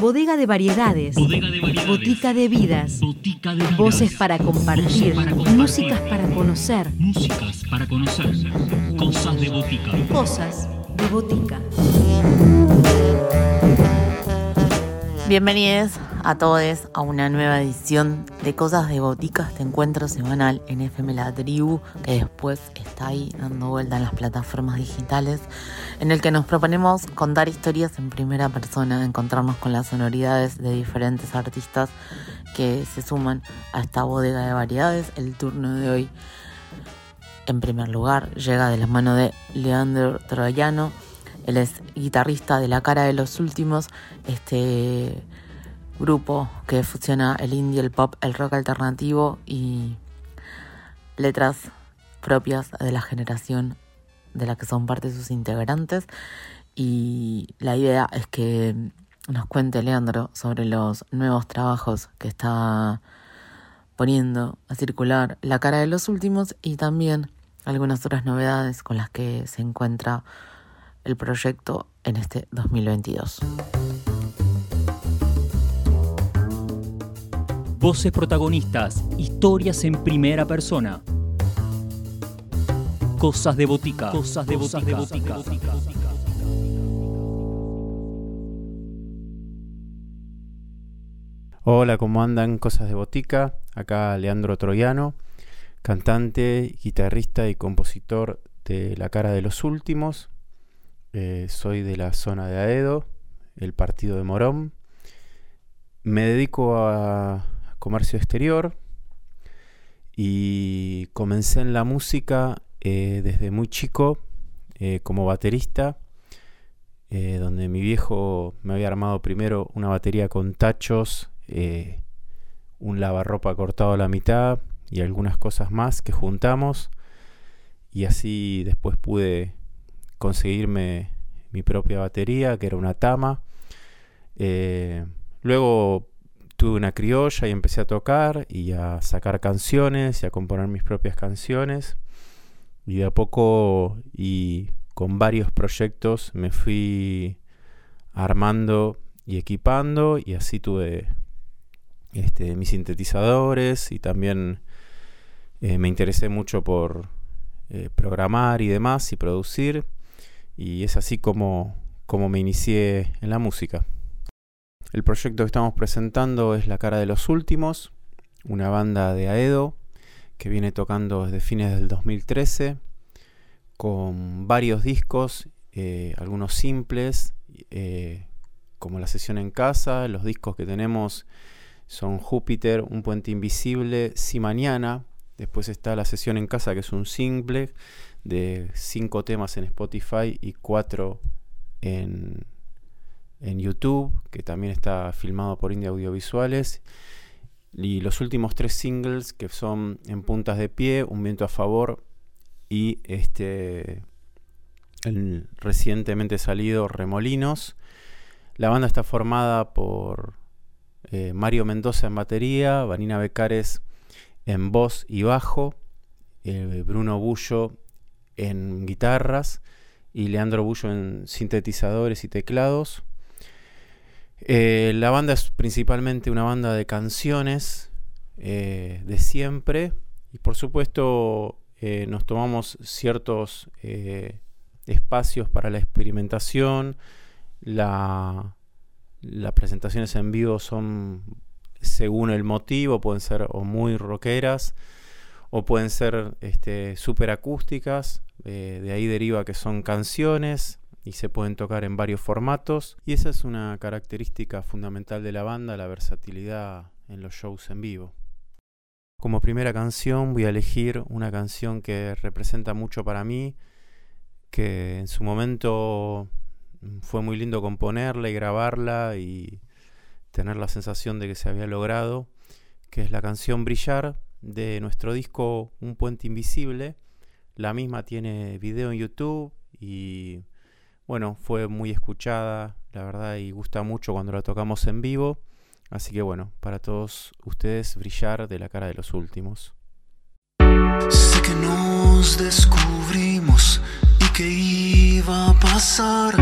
Bodega de variedades. Bodega de variedades. Botica de vidas. Botica de vidas. Voces para compartir. Voces para compartir. Músicas para conocer. Músicas para conocer. Cosas de botica. Cosas de botica. Bienvenidos a todos a una nueva edición de Cosas de Botica, este encuentro semanal en FM La Tribu, que después está ahí dando vuelta en las plataformas digitales, en el que nos proponemos contar historias en primera persona, encontrarnos con las sonoridades de diferentes artistas que se suman a esta bodega de variedades. El turno de hoy, en primer lugar, llega de la mano de Leandro Troyano. Él es guitarrista de La Cara de los Últimos, este grupo que fusiona el indie, el pop, el rock alternativo y letras propias de la generación de la que son parte sus integrantes. Y la idea es que nos cuente Leandro sobre los nuevos trabajos que está poniendo a circular La Cara de los Últimos y también algunas otras novedades con las que se encuentra el proyecto en este 2022. Voces protagonistas. Historias en primera persona. Cosas de botica. Cosas de botica. Hola, ¿cómo andan? Cosas de Botica. Acá Leandro Troyano, cantante, guitarrista y compositor de La Cara de los Últimos. Eh, soy de la zona de Aedo, el partido de Morón. Me dedico a comercio exterior y comencé en la música eh, desde muy chico eh, como baterista, eh, donde mi viejo me había armado primero una batería con tachos, un lavarropa cortado a la mitad y algunas cosas más que juntamos y así después pude conseguirme mi propia batería que era una Tama. Luego tuve una criolla y empecé a tocar y a sacar canciones y a componer mis propias canciones. Y de a poco y con varios proyectos me fui armando y equipando y así tuve este, mis sintetizadores y también eh, me interesé mucho por eh, programar y demás y producir y es así como, como me inicié en la música. El proyecto que estamos presentando es La Cara de los Últimos, una banda de Aedo que viene tocando desde fines del 2013 con varios discos, eh, algunos simples, eh, como la sesión en casa, los discos que tenemos son Júpiter, Un Puente Invisible, Si Mañana, después está la sesión en casa que es un simple de cinco temas en Spotify y cuatro en, en YouTube, que también está filmado por India Audiovisuales. Y los últimos tres singles que son En Puntas de Pie, Un Viento a Favor y este el recientemente salido Remolinos. La banda está formada por eh, Mario Mendoza en batería, Vanina Becares en voz y bajo, eh, Bruno Bullo en guitarras y Leandro Bullo en sintetizadores y teclados. Eh, la banda es principalmente una banda de canciones eh, de siempre. Y por supuesto eh, nos tomamos ciertos espacios para la experimentación. La, las presentaciones en vivo son según el motivo, pueden ser muy rockeras o pueden ser este, super acústicas, de ahí deriva que son canciones y se pueden tocar en varios formatos y esa es una característica fundamental de la banda, la versatilidad en los shows en vivo. Como primera canción voy a elegir una canción que representa mucho para mí, que en su momento fue muy lindo componerla y grabarla y tener la sensación de que se había logrado, que es la canción Brillar de nuestro disco Un Puente Invisible. La misma tiene video en YouTube y bueno, fue muy escuchada, la verdad, y gusta mucho cuando la tocamos en vivo. Así que bueno, para todos ustedes brillar de la cara de los últimos. Sé que nos descubrimos y que iba a pasar.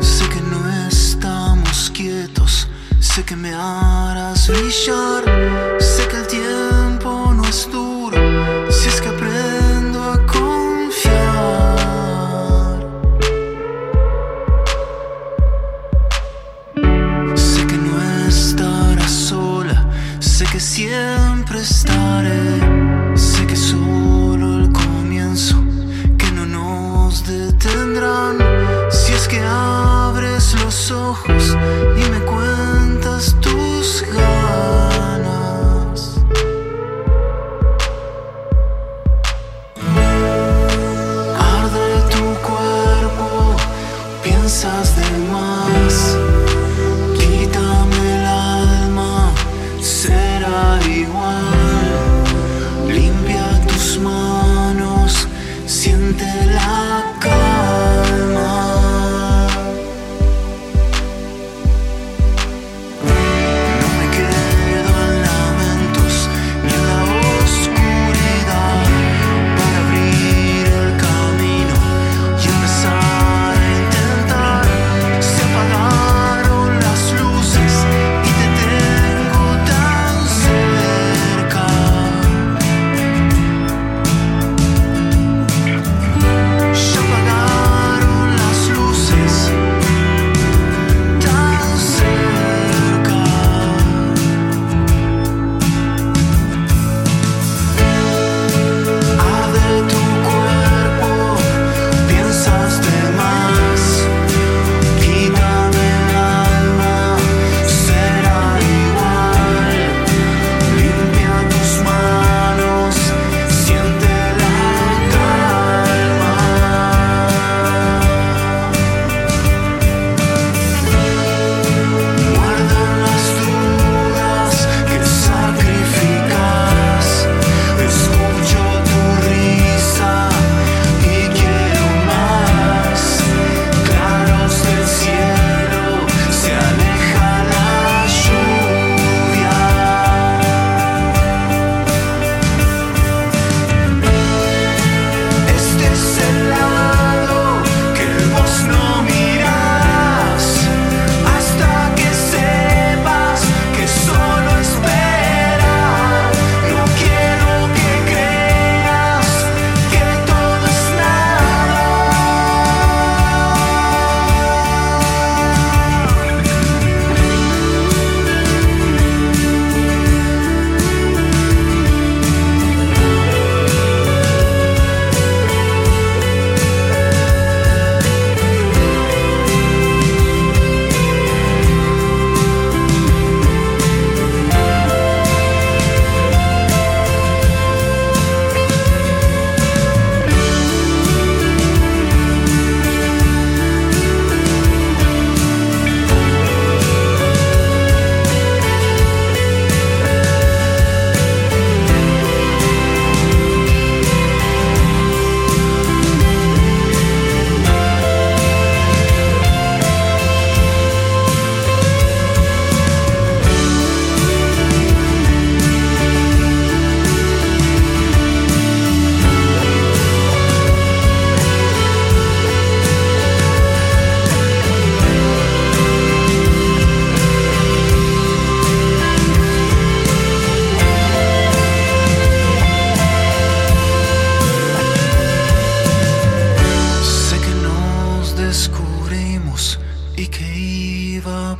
Sé que no estamos quietos. Sé que me harás brillar. Sé que el tiempo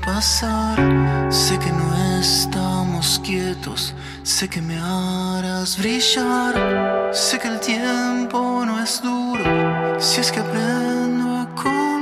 pasar. Sé que no estamos quietos. Sé que me harás brillar. Sé que el tiempo no es duro. Si es que aprendo a confiar.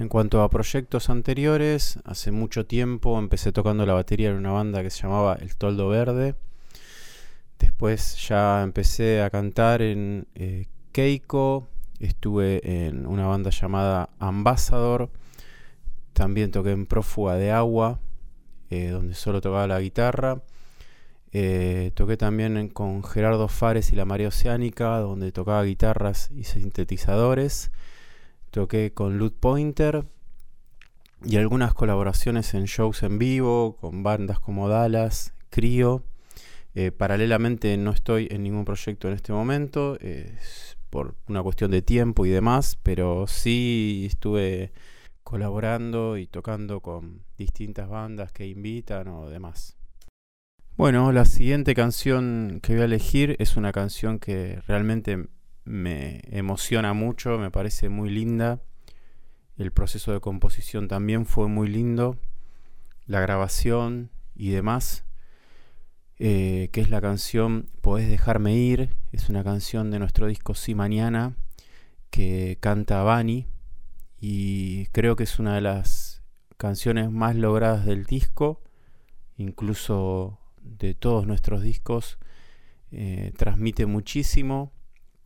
En cuanto a proyectos anteriores, hace mucho tiempo empecé tocando la batería en una banda que se llamaba El Toldo Verde. Después ya empecé a cantar en eh, Keiko, estuve en una banda llamada Ambassador, también toqué en Prófuga de Agua, eh, donde solo tocaba la guitarra. Eh, toqué también con Gerardo Fares y la Marea Oceánica, donde tocaba guitarras y sintetizadores. Toqué con Loot Pointer y algunas colaboraciones en shows en vivo con bandas como Dallas, Crio. Eh, paralelamente no estoy en ningún proyecto en este momento, por una cuestión de tiempo y demás, pero sí estuve colaborando y tocando con distintas bandas que invitan o demás. Bueno, la siguiente canción que voy a elegir es una canción que realmente me emociona mucho, me parece muy linda. El proceso de composición también fue muy lindo. La grabación y demás. Eh, que es la canción Podés dejarme ir. Es una canción de nuestro disco Sí Mañana que canta Bani. Y creo que es una de las canciones más logradas del disco. Incluso de todos nuestros discos. Eh, transmite muchísimo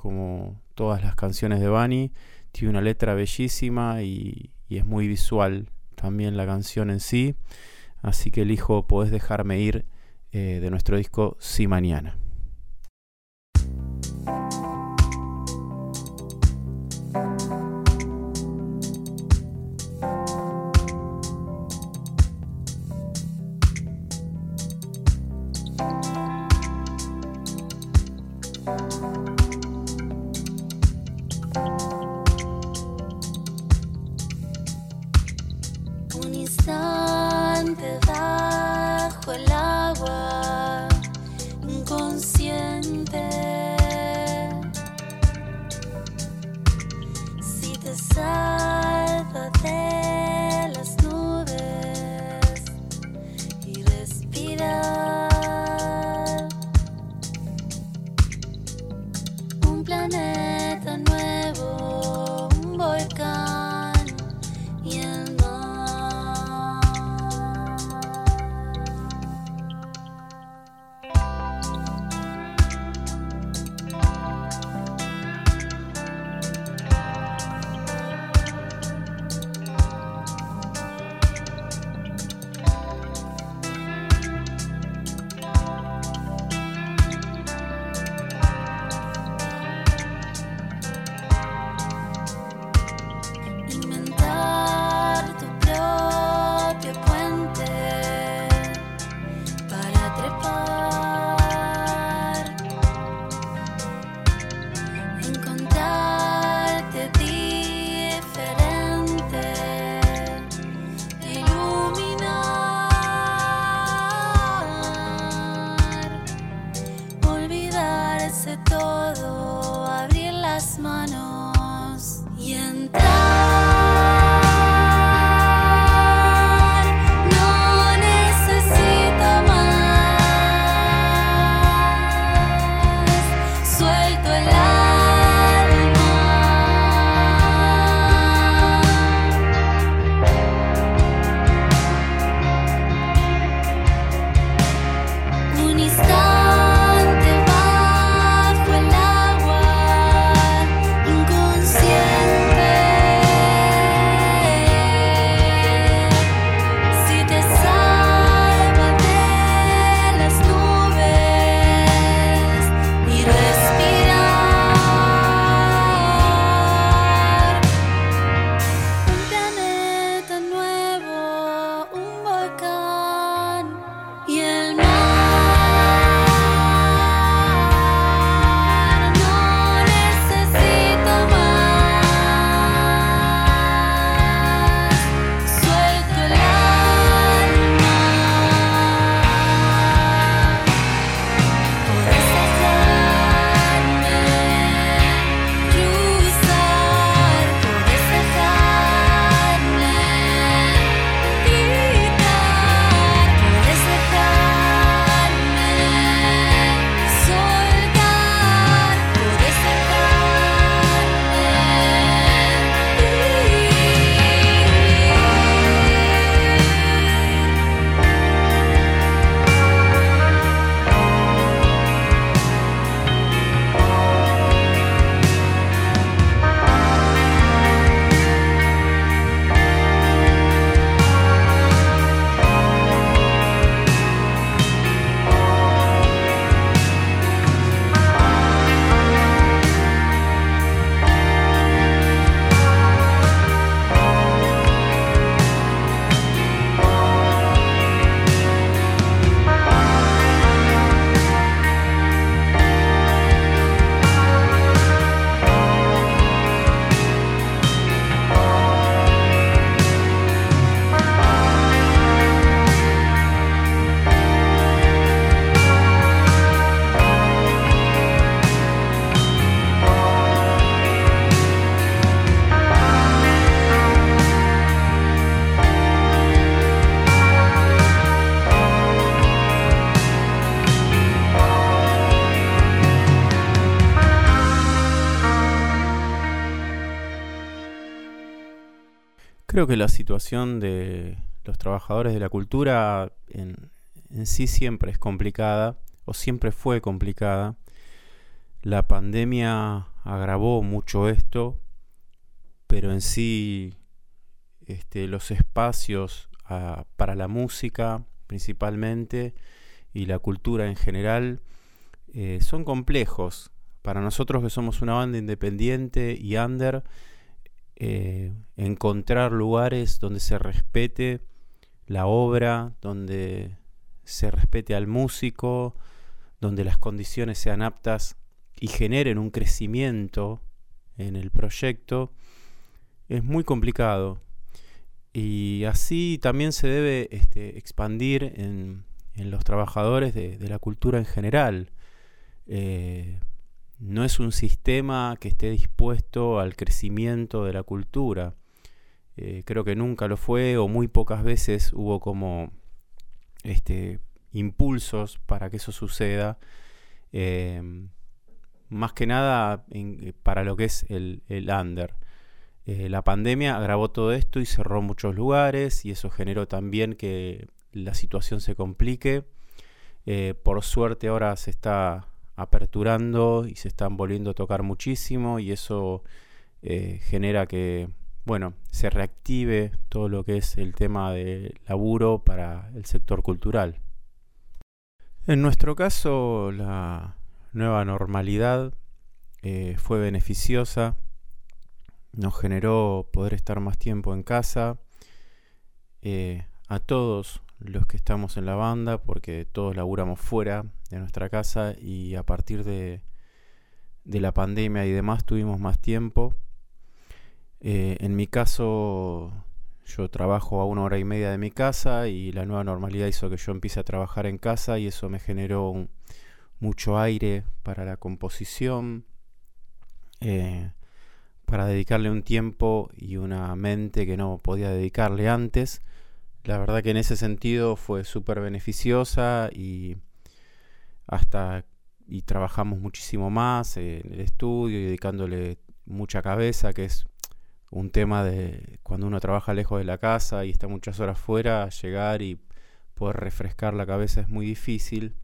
como todas las canciones de Bunny. Tiene una letra bellísima y, es muy visual también la canción en sí. Así que elijo Podés dejarme ir eh, de nuestro disco Sí Mañana. Dejarse todo, abrir las manos y entrar. Creo que la situación de los trabajadores de la cultura en, sí siempre es complicada o siempre fue complicada. La pandemia agravó mucho esto, pero en sí este, los espacios ah, para la música principalmente y la cultura en general eh, son complejos. Para nosotros que somos una banda independiente y under, eh, encontrar lugares donde se respete la obra, donde se respete al músico, donde las condiciones sean aptas y generen un crecimiento en el proyecto, es muy complicado. Y así también se debe este, expandir en, los trabajadores de, la cultura en general. Eh, no es un sistema que esté dispuesto al crecimiento de la cultura. Eh, creo que nunca lo fue o muy pocas veces hubo como este, impulsos para que eso suceda. Em, más que nada para lo que es el, under. Eh, la pandemia agravó todo esto y cerró muchos lugares y eso generó también que la situación se complique. Eh, por suerte ahora se está aperturando y se están volviendo a tocar muchísimo y eso eh, genera que bueno, se reactive todo lo que es el tema de laburo para el sector cultural. En nuestro caso, la nueva normalidad eh, fue beneficiosa, nos generó poder estar más tiempo en casa, eh, a todos los que estamos en la banda, porque todos laburamos fuera de nuestra casa y a partir de, la pandemia y demás tuvimos más tiempo eh, en mi caso, yo trabajo a una hora y media de mi casa y la nueva normalidad hizo que yo empiece a trabajar en casa y eso me generó mucho aire para la composición, eh, para dedicarle un tiempo y una mente que no podía dedicarle antes. La verdad que en ese sentido fue súper beneficiosa y hasta y trabajamos muchísimo más en el estudio y dedicándole mucha cabeza, que es un tema de cuando uno trabaja lejos de la casa y está muchas horas fuera, llegar y poder refrescar la cabeza es muy difícil.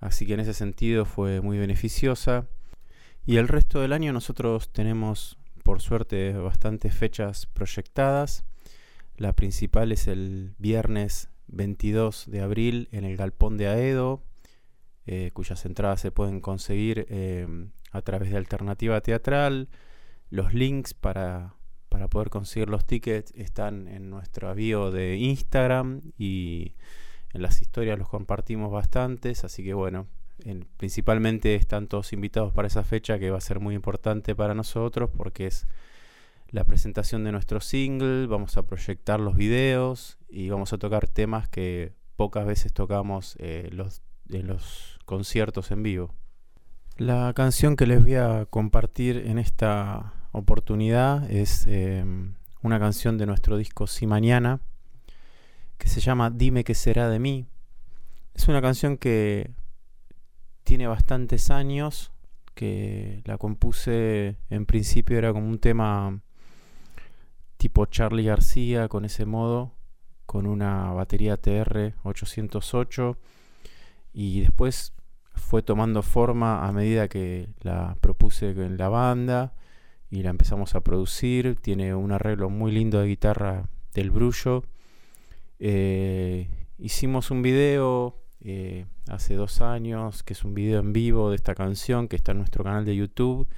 Así que en ese sentido fue muy beneficiosa. Y el resto del año nosotros tenemos, por suerte, bastantes fechas proyectadas. La principal es el viernes 22 de abril en el Galpón de Aedo, eh, cuyas entradas se pueden conseguir eh, a través de Alternativa Teatral. Los links para para poder conseguir los tickets están en nuestro avión de Instagram y en las historias los compartimos bastantes, así que bueno, principalmente están todos invitados para esa fecha que va a ser muy importante para nosotros porque es la presentación de nuestro single, vamos a proyectar los videos y vamos a tocar temas que pocas veces tocamos eh, los, en los conciertos en vivo. La canción que les voy a compartir en esta oportunidad es em, una canción de nuestro disco Si Mañana que se llama Dime qué será de mí. Es una canción que tiene bastantes años, que la compuse en principio era como un tema tipo Charlie García con ese modo, con una batería TR 808 y después fue tomando forma a medida que la propuse en la banda y la empezamos a producir. Tiene un arreglo muy lindo de guitarra del Brullo. Eh, hicimos un video eh, hace dos años, que es un video en vivo de esta canción que está en nuestro canal de YouTube.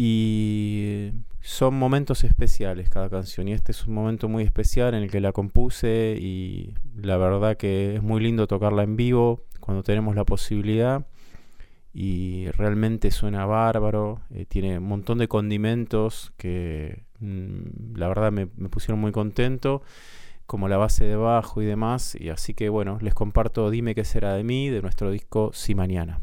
Y son momentos especiales cada canción. Y este es un momento muy especial en el que la compuse y la verdad que es muy lindo tocarla en vivo cuando tenemos la posibilidad y realmente suena bárbaro, eh, tiene un montón de condimentos que mm, la verdad me, me, pusieron muy contento, como la base de bajo y demás, y así que bueno, les comparto Dime qué será de mí, de nuestro disco Si Mañana.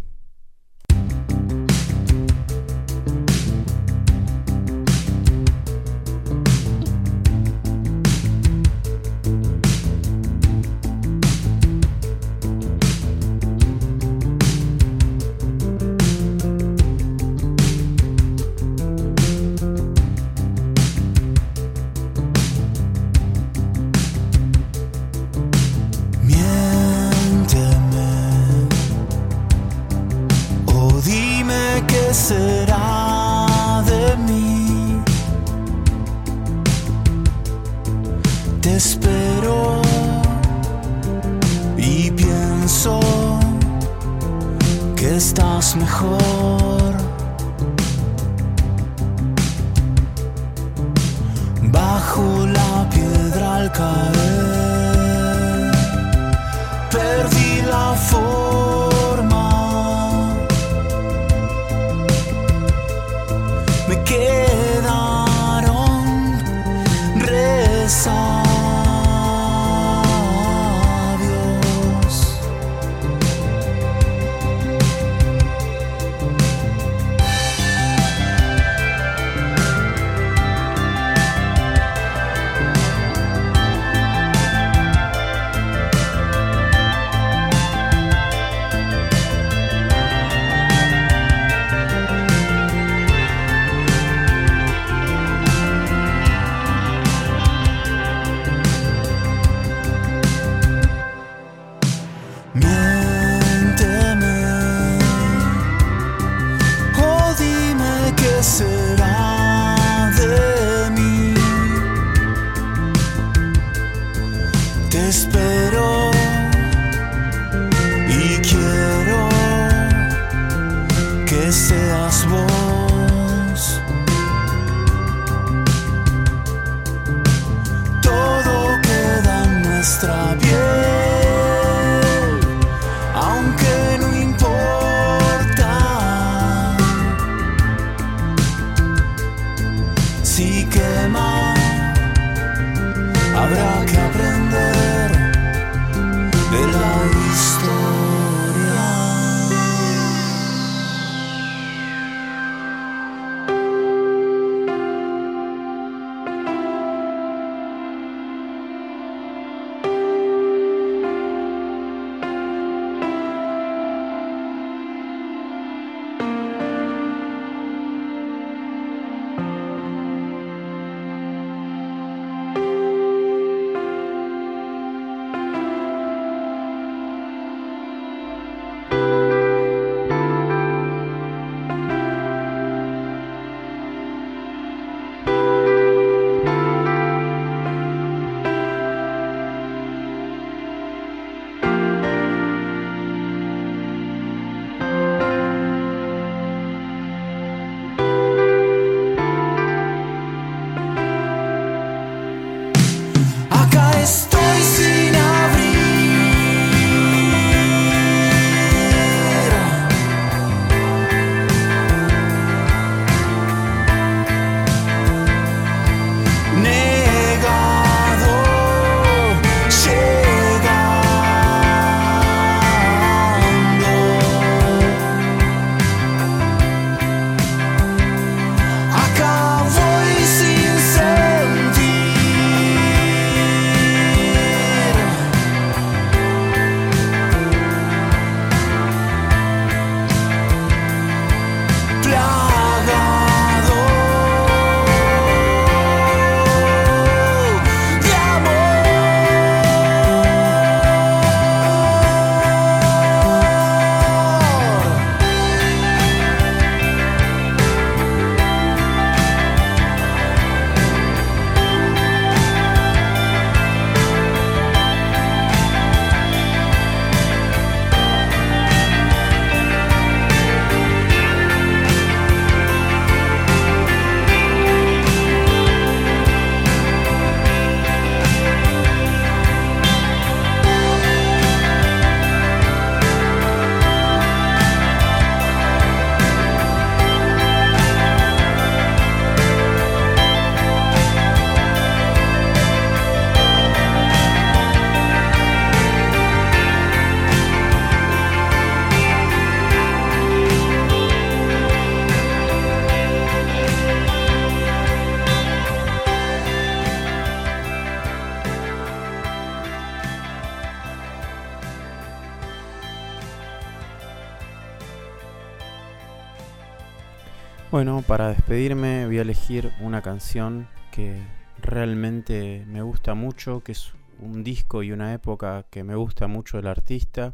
Despedirme voy a elegir una canción que realmente me gusta mucho, que es un disco y una época que me gusta mucho del artista.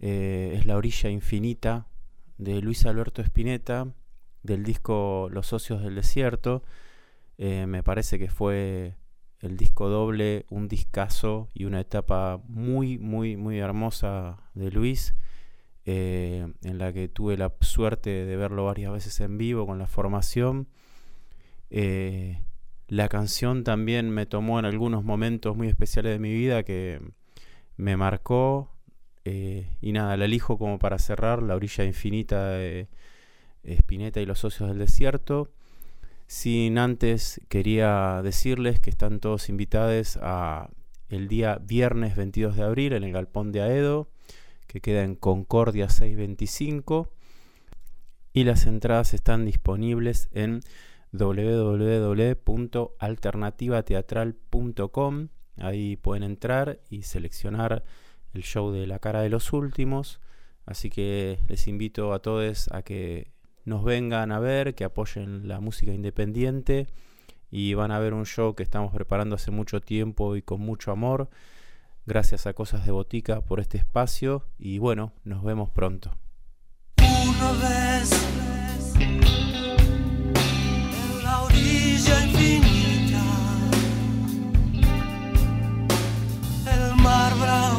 Eh, es La Orilla Infinita de Luis Alberto Spinetta, del disco Los Socios del Desierto. Eh, me parece que fue el disco doble, un discazo y una etapa muy, muy, muy hermosa de Luis. Eh, en la que tuve la suerte de verlo varias veces en vivo con la formación. Eh, la canción también me tomó en algunos momentos muy especiales de mi vida que me marcó. eh, y nada, la elijo como para cerrar La orilla infinita de Spinetta y los socios del desierto. Sin antes quería decirles que están todos invitados a el día viernes 22 de abril en el Galpón de Aedo, que queda en Concordia 625. Y las entradas están disponibles en www.alternativateatral.com. Ahí pueden entrar y seleccionar el show de La cara de los últimos. Así que les invito a todos a que nos vengan a ver, que apoyen la música independiente y van a ver un show que estamos preparando hace mucho tiempo y con mucho amor. Gracias a Cosas de Botica por este espacio y bueno, nos vemos pronto. Una vez en la orilla infinita, el mar bravo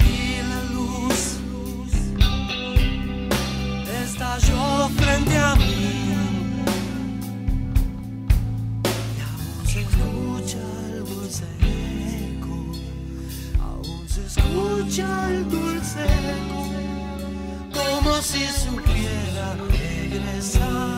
y la luz estalló frente a escucha el dulce como si supiera regresar.